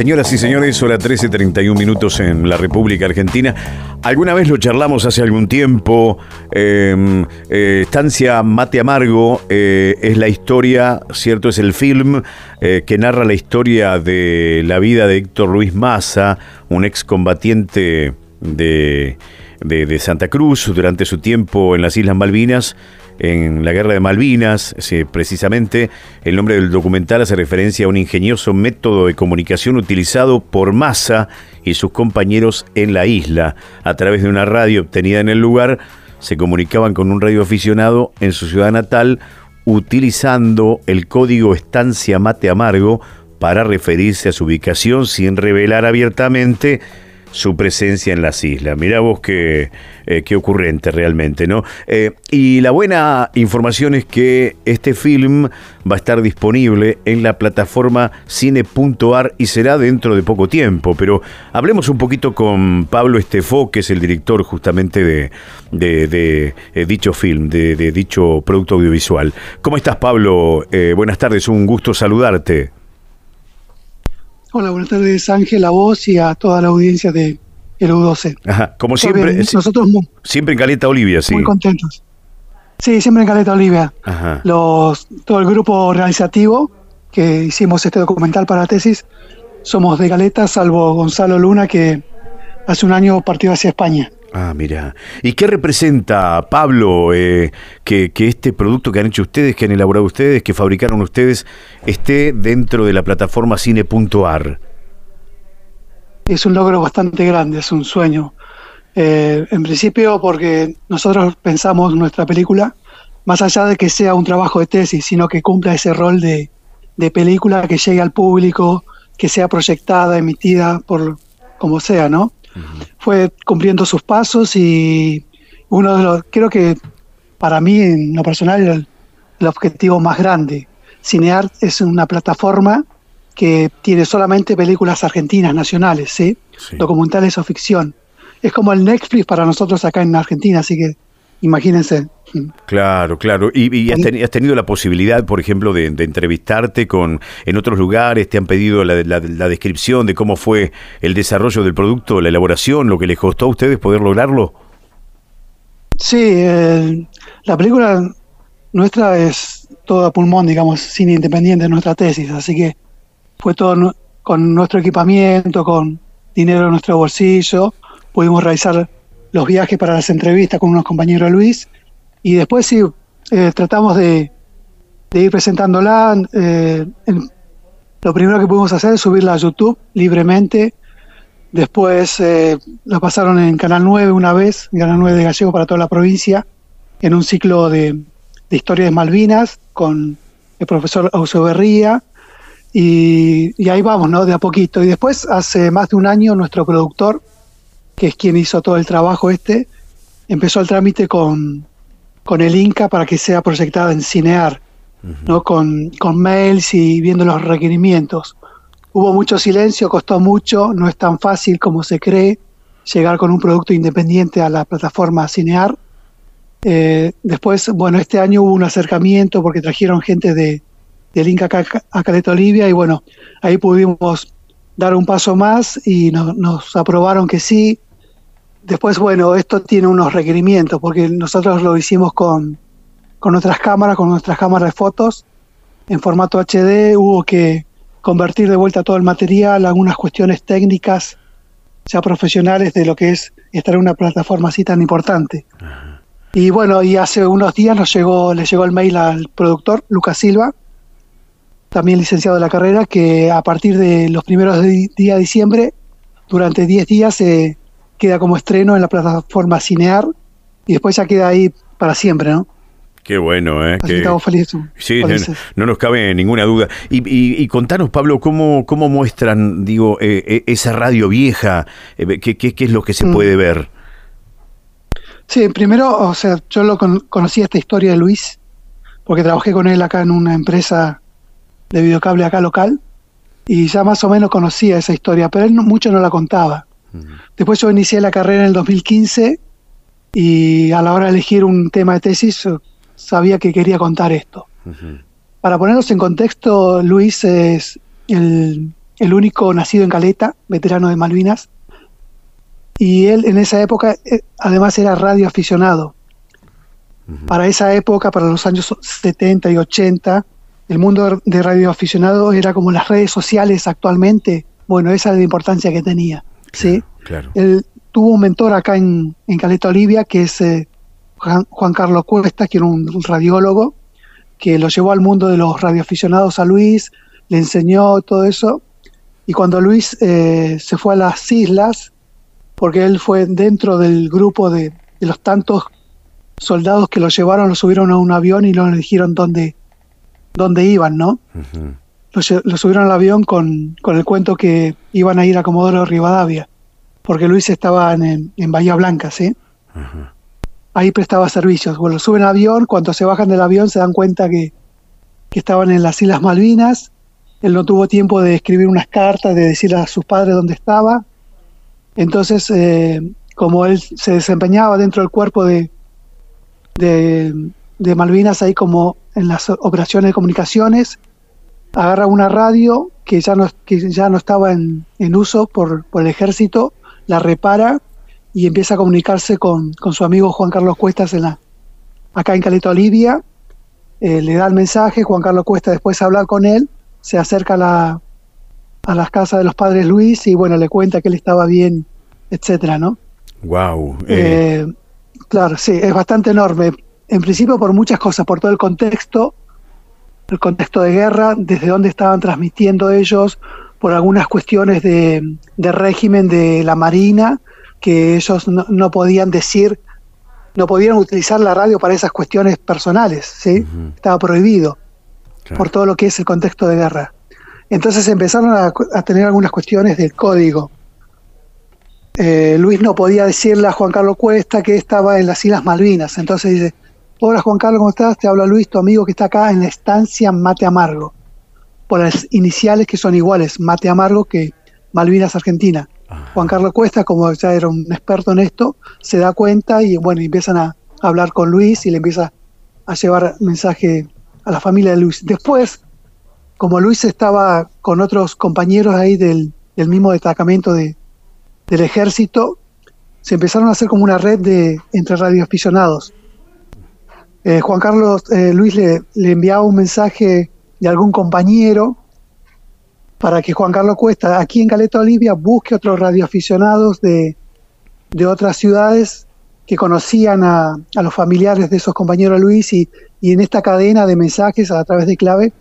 Señoras y señores, hora 13.31 minutos en la República Argentina. Alguna vez lo charlamos hace algún tiempo. Em, eh, Estancia Mate Amargo eh, es la historia, ¿cierto? Es el film eh, que narra la historia de la vida de Héctor Luis Maza, un excombatiente de, de, de Santa Cruz durante su tiempo en las Islas Malvinas en la guerra de Malvinas. precisamente el nombre del documental hace referencia a un ingenioso método de comunicación utilizado por Massa y sus compañeros en la isla. A través de una radio obtenida en el lugar, se comunicaban con un radioaficionado en su ciudad natal utilizando el código estancia mate amargo para referirse a su ubicación sin revelar abiertamente su presencia en las islas. Mirá vos qué, eh, qué ocurrente realmente, ¿no? Eh, y la buena información es que este film va a estar disponible en la plataforma cine.ar y será dentro de poco tiempo. Pero hablemos un poquito con Pablo Estefó, que es el director justamente de, de, eh, dicho film, de, dicho producto audiovisual. ¿Cómo estás, Pablo? buenas tardes, un gusto saludarte. Hola, buenas tardes Ángel, a vos y a toda la audiencia de el U12. Ajá, como siempre, nosotros siempre en Caleta Olivia, sí. Muy contentos. Sí, siempre en Caleta Olivia. Ajá. Los, todo el grupo organizativo que hicimos este documental para la tesis, somos de Caleta, salvo Gonzalo Luna, que hace un año partió hacia España. Ah, mira. ¿Y qué representa, Pablo, eh, que, este producto que han hecho ustedes, que han elaborado ustedes, que fabricaron ustedes, esté dentro de la plataforma cine.ar? Es un logro bastante grande, es un sueño. Eh, en principio porque nosotros pensamos nuestra película, más allá de que sea un trabajo de tesis, sino que cumpla ese rol de, de película que llegue al público, que sea proyectada, emitida por como sea, ¿no? Fue cumpliendo sus pasos y uno de los, creo que para mí en lo personal el, el objetivo más grande. Cineart es una plataforma que tiene solamente películas argentinas nacionales, ¿sí? documentales o ficción. Es como el Netflix para nosotros acá en Argentina, así que imagínense. Claro, claro. ¿Y, has, tenido la posibilidad, por ejemplo, de, entrevistarte con en otros lugares? ¿Te han pedido la, descripción de cómo fue el desarrollo del producto, la elaboración, lo que les costó a ustedes poder lograrlo? Sí, la película nuestra es toda pulmón, digamos, cine independiente, nuestra tesis, así que fue todo con nuestro equipamiento, con dinero en nuestro bolsillo, pudimos realizar los viajes para las entrevistas con unos compañeros Luis y después sí eh, tratamos de, ir presentándola. Eh, lo primero que pudimos hacer es subirla a YouTube libremente. Después eh, la pasaron en Canal 9 una vez, en Canal 9 de Gallego para toda la provincia, en un ciclo de, de historia de Malvinas con el profesor Ausoberría. Y, y ahí vamos, ¿no? De a poquito. Y después, hace más de un año, nuestro productor, que es quien hizo todo el trabajo este, empezó el trámite con, con el Inca para que sea proyectada en Cinear, ¿no? Con, con, mails y viendo los requerimientos. Hubo mucho silencio, costó mucho, no es tan fácil como se cree llegar con un producto independiente a la plataforma Cinear. Eh, después, bueno, este año hubo un acercamiento porque trajeron gente de, del Inca a Caleta Olivia y bueno, ahí pudimos dar un paso más y nos aprobaron que sí, Después, bueno, esto tiene unos requerimientos, porque nosotros lo hicimos con, con otras cámaras, con nuestras cámaras de fotos, en formato HD, hubo que convertir de vuelta todo el material, algunas cuestiones técnicas, ya profesionales, de lo que es estar en una plataforma así tan importante. Y bueno, y hace unos días nos llegó, le llegó el mail al productor, Lucas Silva, también licenciado de la carrera, que a partir de los primeros días de diciembre, durante 10 días, se queda como estreno en la plataforma Cinear y después ya queda ahí para siempre, ¿no? Qué bueno, ¿eh? que, estamos felices. Sí, no, nos cabe ninguna duda. Y, y, contanos, Pablo, ¿cómo, cómo muestran, digo, eh, eh, esa radio vieja? Eh, ¿qué, qué, es lo que se mm. puede ver? Sí, primero, o sea, yo lo conocí esta historia de Luis, porque trabajé con él acá en una empresa de videocable acá local. y ya más o menos conocía esa historia, pero él mucho no la contaba. Después yo inicié la carrera en el 2015 y a la hora de elegir un tema de tesis sabía que quería contar esto. Para ponernos en contexto, Luis es el, el, único nacido en Caleta, veterano de Malvinas, y él en esa época eh, además era radioaficionado. Para esa época, para los años 70 y 80, el mundo de radioaficionado era como las redes sociales actualmente. Bueno, esa es la importancia que tenía. ¿Sí? Claro. Él tuvo un mentor acá en, en Caleta Olivia, que es eh, Juan, Carlos Cuesta, que era un, radiólogo, que lo llevó al mundo de los radioaficionados a Luis, le enseñó todo eso. Y cuando Luis eh, se fue a las islas, porque él fue dentro del grupo de, de los tantos soldados que lo llevaron, lo subieron a un avión y lo dijeron dónde, dónde iban, ¿no? Lo, subieron al avión con, con, el cuento que iban a ir a Comodoro Rivadavia, porque Luis estaba en, en Bahía Blanca, ¿sí? Ahí prestaba servicios. Bueno, suben al avión, cuando se bajan del avión se dan cuenta que, que estaban en las Islas Malvinas. Él no tuvo tiempo de escribir unas cartas, de decirle a sus padres dónde estaba. Entonces, eh, como él se desempeñaba dentro del cuerpo de, de, de, Malvinas, ahí como en las operaciones de comunicaciones, agarra una radio que ya no, que ya no estaba en, en uso por, por, el ejército, la repara y empieza a comunicarse con, con su amigo Juan Carlos Cuestas en la, acá en Caleta Olivia. Eh, le da el mensaje, Juan Carlos Cuesta después habla con él, se acerca a, la, a las casas de los padres Luis y bueno, le cuenta que él estaba bien, etcétera, ¿no? Wow. Eh. Eh, claro, sí, es bastante enorme. En principio por muchas cosas, por todo el contexto, el contexto de guerra, desde dónde estaban transmitiendo ellos, por algunas cuestiones de, de régimen de la Marina, que ellos no, no, podían decir, no podían utilizar la radio para esas cuestiones personales, ¿sí? Uh -huh. Estaba prohibido claro. por todo lo que es el contexto de guerra. Entonces empezaron a, a tener algunas cuestiones del código. Eh, Luis no podía decirle a Juan Carlos Cuesta que estaba en las Islas Malvinas, entonces dice, Hola Juan Carlos, ¿cómo estás? Te habla Luis, tu amigo que está acá en la estancia Mate Amargo. Por las iniciales que son iguales, Mate Amargo que Malvinas Argentina. Ah. Juan Carlos Cuesta, como ya era un experto en esto, se da cuenta y bueno, empiezan a hablar con Luis y le empieza a llevar mensaje a la familia de Luis. Después, como Luis estaba con otros compañeros ahí del, del mismo destacamento de, del ejército, se empezaron a hacer como una red de entre radioaficionados eh, Juan Carlos eh, Luis le, le, enviaba un mensaje de algún compañero para que Juan Carlos Cuesta aquí en Caleta Olivia busque otros radioaficionados de, de otras ciudades que conocían a, a, los familiares de esos compañeros Luis y, y, en esta cadena de mensajes a través de clave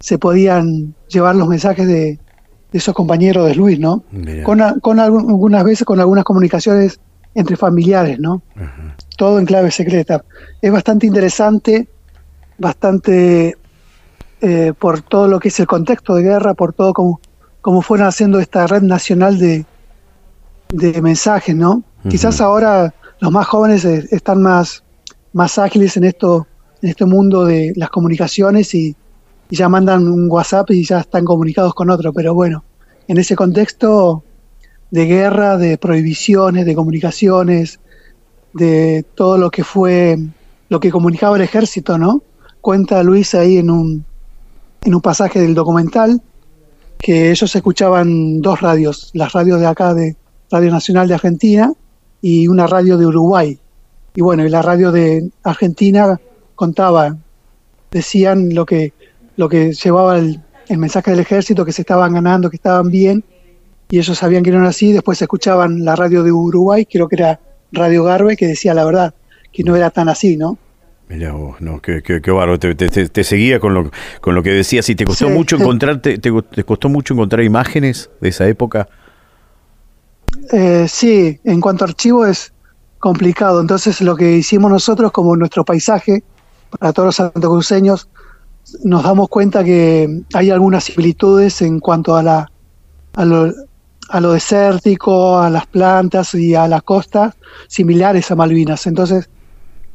se podían llevar los mensajes de, de esos compañeros de Luis, ¿no? Con, con algunas veces con algunas comunicaciones entre familiares, ¿no? Todo en clave secreta. Es bastante interesante, bastante eh, por todo lo que es el contexto de guerra, por todo como, como fueron haciendo esta red nacional de, de mensajes, ¿no? Uh -huh. Quizás ahora los más jóvenes están más, más ágiles en esto, en este mundo de las comunicaciones y, y ya mandan un WhatsApp y ya están comunicados con otro, pero bueno, en ese contexto de guerra, de prohibiciones, de comunicaciones, de todo lo que fue, lo que comunicaba el ejército, ¿no? Cuenta Luis ahí en un, en un pasaje del documental que ellos escuchaban dos radios, las radios de acá de Radio Nacional de Argentina y una radio de Uruguay. Y bueno, y la radio de Argentina contaba, decían lo que, lo que llevaba el, el mensaje del ejército, que se estaban ganando, que estaban bien, y ellos sabían que no era así, después escuchaban la radio de Uruguay, creo que era Radio Garbe, que decía la verdad, que no era tan así, ¿no? Mira vos, no, qué, qué, qué bárbaro, te, te, te, te, seguía con lo, con lo que decías y te costó sí. mucho encontrar, te, te, costó mucho encontrar imágenes de esa época. Eh, sí, en cuanto a archivo es complicado, entonces lo que hicimos nosotros como nuestro paisaje, para todos los santocruceños, nos damos cuenta que hay algunas similitudes en cuanto a la a lo, a lo desértico, a las plantas y a las costas similares a Malvinas. Entonces,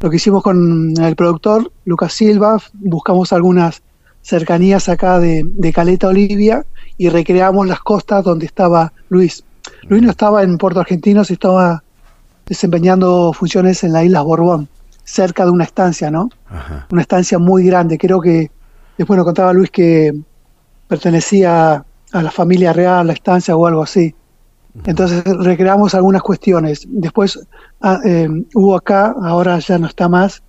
lo que hicimos con el productor, Lucas Silva, buscamos algunas cercanías acá de, de Caleta Olivia y recreamos las costas donde estaba Luis. Luis no estaba en Puerto Argentino, se estaba desempeñando funciones en la isla Borbón, cerca de una estancia, ¿no? Ajá. Una estancia muy grande. Creo que después nos contaba Luis que pertenecía a la familia real, la estancia o algo así. Entonces recreamos algunas cuestiones. Después ah, eh, hubo acá, ahora ya no está más,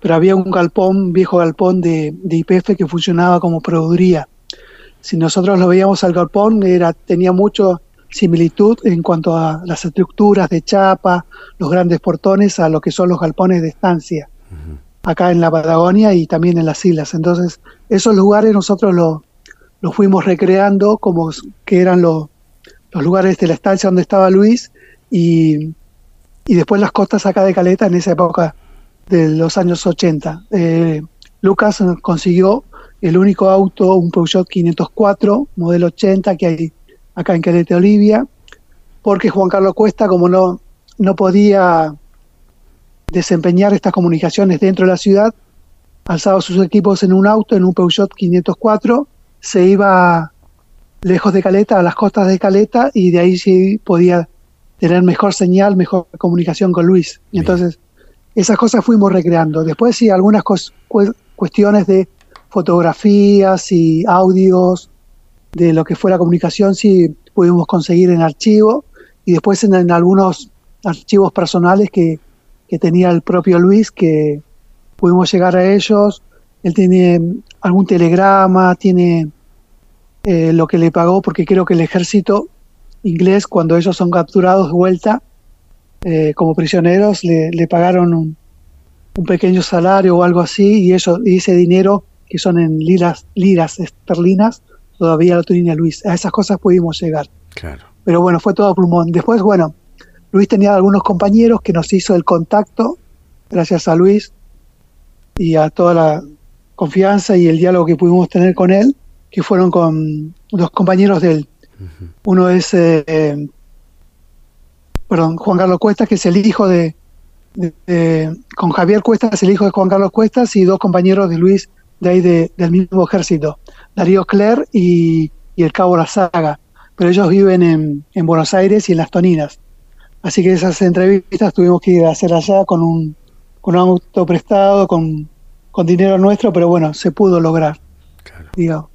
pero había un galpón, viejo galpón de, de IPF que funcionaba como proveeduría. Si nosotros lo veíamos al galpón, era, tenía mucho similitud en cuanto a las estructuras de chapa, los grandes portones, a lo que son los galpones de estancia, acá en la Patagonia y también en las islas. Entonces, esos lugares nosotros los los fuimos recreando como que eran los, los lugares de la estancia donde estaba Luis y, y después las costas acá de Caleta en esa época de los años 80. Eh, Lucas consiguió el único auto, un Peugeot 504, modelo 80, que hay acá en Caleta Olivia, porque Juan Carlos Cuesta, como no, no podía desempeñar estas comunicaciones dentro de la ciudad, alzaba sus equipos en un auto, en un Peugeot 504, se iba lejos de Caleta, a las costas de Caleta, y de ahí sí podía tener mejor señal, mejor comunicación con Luis. Y entonces, esas cosas fuimos recreando. Después sí, algunas cuestiones de fotografías y audios de lo que fue la comunicación, sí pudimos conseguir en archivo, y después en, en algunos archivos personales que, que tenía el propio Luis, que pudimos llegar a ellos. Él tiene algún telegrama, tiene eh, lo que le pagó, porque creo que el ejército inglés, cuando ellos son capturados de vuelta eh, como prisioneros, le, le pagaron un, un pequeño salario o algo así, y, eso, y ese dinero, que son en liras, liras esterlinas, todavía lo tenía Luis. A esas cosas pudimos llegar. Claro. Pero bueno, fue todo a pulmón. Después, bueno, Luis tenía algunos compañeros que nos hizo el contacto, gracias a Luis y a toda la confianza y el diálogo que pudimos tener con él, que fueron con dos compañeros de él. Uno es, eh, perdón, Juan Carlos Cuestas, que es el hijo de, de- de- con Javier Cuestas, es el hijo de Juan Carlos Cuestas, y dos compañeros de Luis de ahí de- del mismo ejército, Darío Cler y, y el cabo La Saga. Pero ellos viven en, en Buenos Aires y en Las Toninas. Así que esas entrevistas tuvimos que ir a hacer allá con un, con un auto prestado, con, con dinero nuestro, pero bueno, se pudo lograr. Claro. Digamos.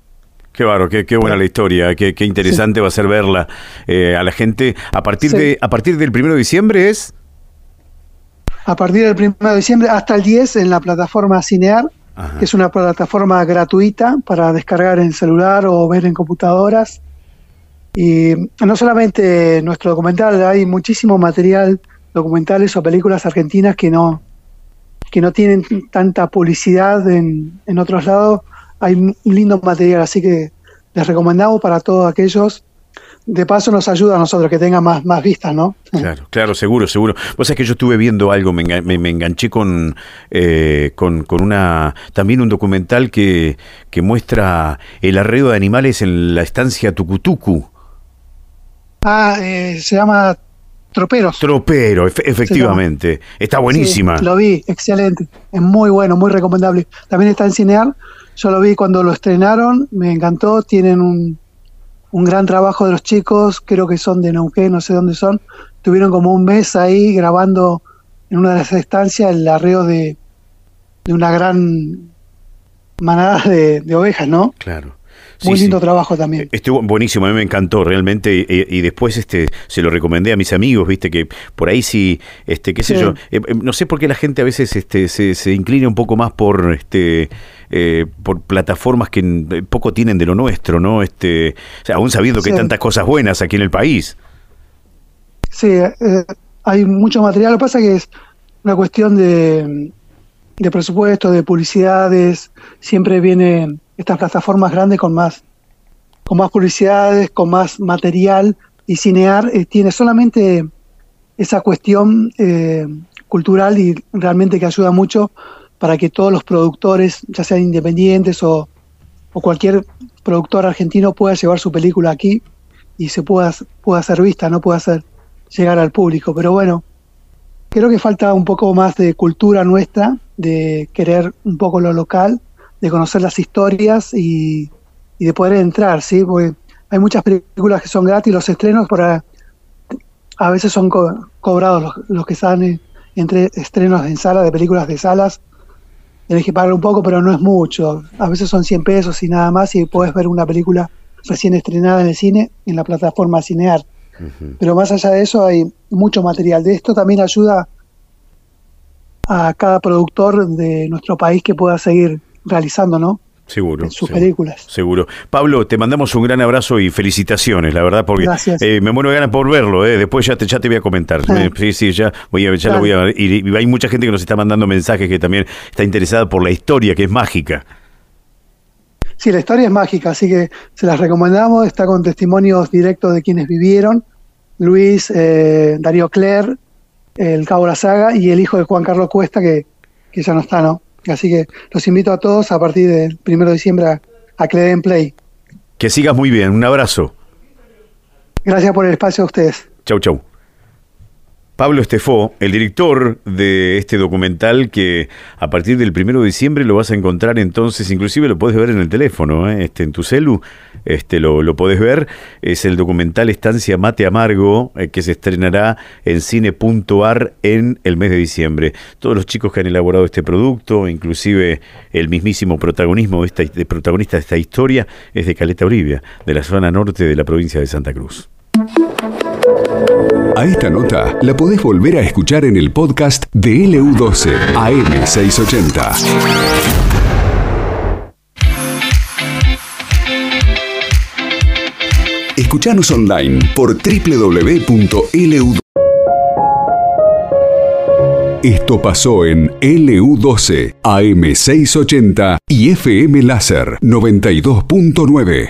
Qué bárbaro, qué, qué buena la historia, qué, qué interesante va a ser verla eh, a la gente. A partir, Sí. de, a partir del primero de diciembre es... A partir del 1 de diciembre hasta el 10 en la plataforma Cinear, Ajá. que es una plataforma gratuita para descargar en celular o ver en computadoras. Y no solamente nuestro documental, hay muchísimo material, documentales o películas argentinas que no, que no tienen tanta publicidad en, en otros lados. Hay un lindo material, así que les recomendamos para todos aquellos. De paso nos ayuda a nosotros que tengan más, más vistas, ¿no? Claro, claro, seguro, seguro. Vos sabés que yo estuve viendo algo, me, enga- me- me enganché con, eh, con, con una también un documental que, que muestra el arreo de animales en la estancia Tucutucu. Ah, eh, se llama Troperos. Tropero, efe- efectivamente. Está buenísima. Sí, lo vi, excelente. Es muy bueno, muy recomendable. También está en Cinear. Yo lo vi cuando lo estrenaron, me encantó. Tienen un, un gran trabajo de los chicos, creo que son de Neuquén, no sé dónde son. Tuvieron como un mes ahí grabando en una de las estancias el arreo de, de una gran manada de, de ovejas, ¿no? Claro. Muy Sí, lindo sí. trabajo también. Estuvo buenísimo, a mí me encantó realmente y, y después este se lo recomendé a mis amigos, viste que por ahí sí, este qué sé yo, eh, eh, no sé por qué la gente a veces este se, se inclina un poco más por este eh, por plataformas que poco tienen de lo nuestro, ¿no? Este, o sea, aún sabiendo que hay tantas cosas buenas aquí en el país. Sí, eh, hay mucho material. Lo que pasa es que es una cuestión de, de presupuesto, de publicidades. Siempre vienen estas plataformas grandes con más, con más publicidades, con más material. Y Cinear eh, tiene solamente esa cuestión eh, cultural y realmente que ayuda mucho para que todos los productores, ya sean independientes o, o cualquier productor argentino, pueda llevar su película aquí y se pueda, pueda ser vista, no pueda ser llegar al público. Pero bueno, creo que falta un poco más de cultura nuestra, de querer un poco lo local, de conocer las historias y, y de poder entrar, ¿sí? Porque hay muchas películas que son gratis, los estrenos por a, veces son co- cobrados los, los que están entre estrenos en sala de películas de salas. Tenés que pagar un poco, pero no es mucho. A veces son 100 pesos y nada más y puedes ver una película recién estrenada en el cine en la plataforma Cinear. Pero más allá de eso hay mucho material. De esto también ayuda a cada productor de nuestro país que pueda seguir realizando, ¿no? Seguro. sus seguro, películas. Seguro. Pablo, te mandamos un gran abrazo y felicitaciones, la verdad, porque Gracias. eh, me muero de ganas por verlo. eh. Después ya te, ya te voy a comentar. Ah. Eh, Sí, sí, ya, voy a, ya lo voy a ver. Y, y hay mucha gente que nos está mandando mensajes que también está interesada por la historia, que es mágica. Sí, la historia es mágica, así que se las recomendamos. Está con testimonios directos de quienes vivieron. Luis, eh, Darío Cler, el Cabo La Saga y el hijo de Juan Carlos Cuesta, que, que ya no está, ¿no? Así que los invito a todos a partir del 1 de diciembre a, a que le den play. Que sigas muy bien. Un abrazo. Gracias por el espacio a ustedes. Chau, chau. Pablo Estefó, el director de este documental que a partir del primero de diciembre lo vas a encontrar entonces, inclusive lo puedes ver en el teléfono, ¿eh? este, en tu celu, este, lo, lo podés ver, es el documental Estancia Mate Amargo eh, que se estrenará en cine.ar en el mes de diciembre. Todos los chicos que han elaborado este producto, inclusive el mismísimo protagonismo de esta, protagonista de esta historia, es de Caleta Olivia, de la zona norte de la provincia de Santa Cruz. A esta nota la podés volver a escuchar en el podcast de LU12 AM680. Escuchanos online por www.lu. Esto pasó en LU12 AM680 y FM Láser 92.9.